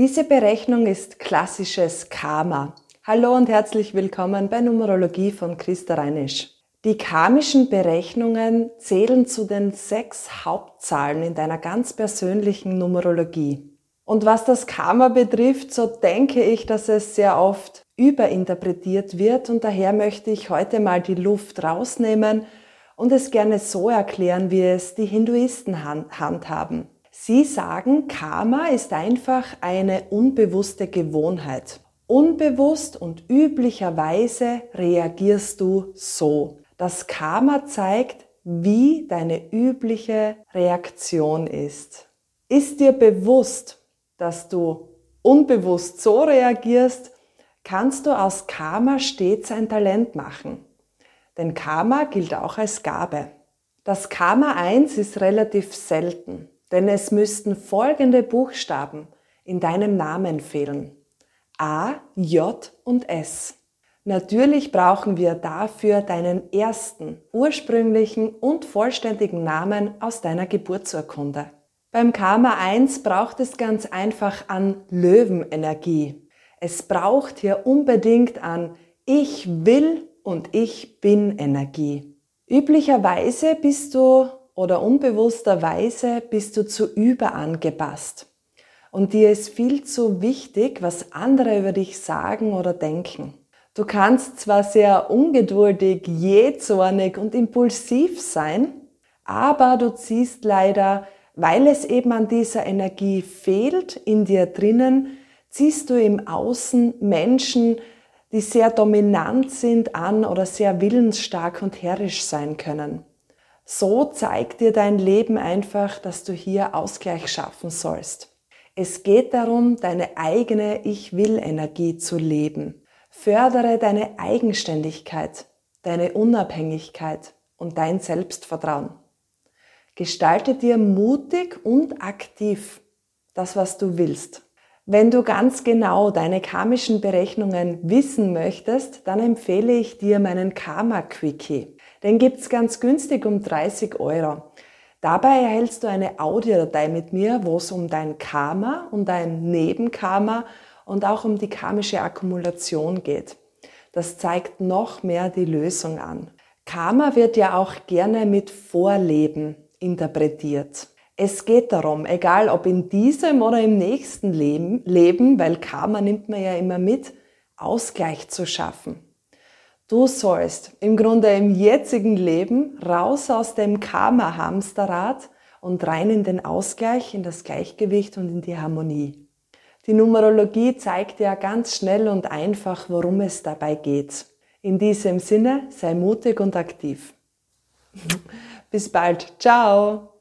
Diese Berechnung ist klassisches Karma. Hallo und herzlich willkommen bei Numerologie von Christa Reinisch. Die karmischen Berechnungen zählen zu den sechs Hauptzahlen in deiner ganz persönlichen Numerologie. Und was das Karma betrifft, so denke ich, dass es sehr oft überinterpretiert wird und daher möchte ich heute mal die Luft rausnehmen und es gerne so erklären, wie es die Hinduisten handhaben. Sie sagen, Karma ist einfach eine unbewusste Gewohnheit. Unbewusst und üblicherweise reagierst du so. Das Karma zeigt, wie deine übliche Reaktion ist. Ist dir bewusst, dass du unbewusst so reagierst, kannst du aus Karma stets ein Talent machen. Denn Karma gilt auch als Gabe. Das Karma 1 ist relativ selten. Denn es müssten folgende Buchstaben in deinem Namen fehlen. A, J und S. Natürlich brauchen wir dafür deinen ersten, ursprünglichen und vollständigen Namen aus deiner Geburtsurkunde. Beim Karma 1 braucht es ganz einfach an Löwenenergie. Es braucht hier unbedingt an Ich will und Ich bin Energie. Üblicherweise bist du oder unbewussterweise bist du zu überangepasst. Und dir ist viel zu wichtig, was andere über dich sagen oder denken. Du kannst zwar sehr ungeduldig, jähzornig und impulsiv sein, aber du ziehst leider, weil es eben an dieser Energie fehlt in dir drinnen, ziehst du im Außen Menschen, die sehr dominant sind an oder sehr willensstark und herrisch sein können. So zeigt dir dein Leben einfach, dass du hier Ausgleich schaffen sollst. Es geht darum, deine eigene Ich will Energie zu leben. Fördere deine Eigenständigkeit, deine Unabhängigkeit und dein Selbstvertrauen. Gestalte dir mutig und aktiv das, was du willst. Wenn du ganz genau deine karmischen Berechnungen wissen möchtest, dann empfehle ich dir meinen Karma Quickie. Den gibt's ganz günstig um 30 Euro. Dabei erhältst du eine Audiodatei mit mir, wo es um dein Karma, um dein Nebenkarma und auch um die karmische Akkumulation geht. Das zeigt noch mehr die Lösung an. Karma wird ja auch gerne mit Vorleben interpretiert. Es geht darum, egal ob in diesem oder im nächsten Leben, Leben, weil Karma nimmt man ja immer mit, Ausgleich zu schaffen. Du sollst im Grunde im jetzigen Leben raus aus dem Karma-Hamsterrad und rein in den Ausgleich, in das Gleichgewicht und in die Harmonie. Die Numerologie zeigt ja ganz schnell und einfach, worum es dabei geht. In diesem Sinne, sei mutig und aktiv. Bis bald. Ciao.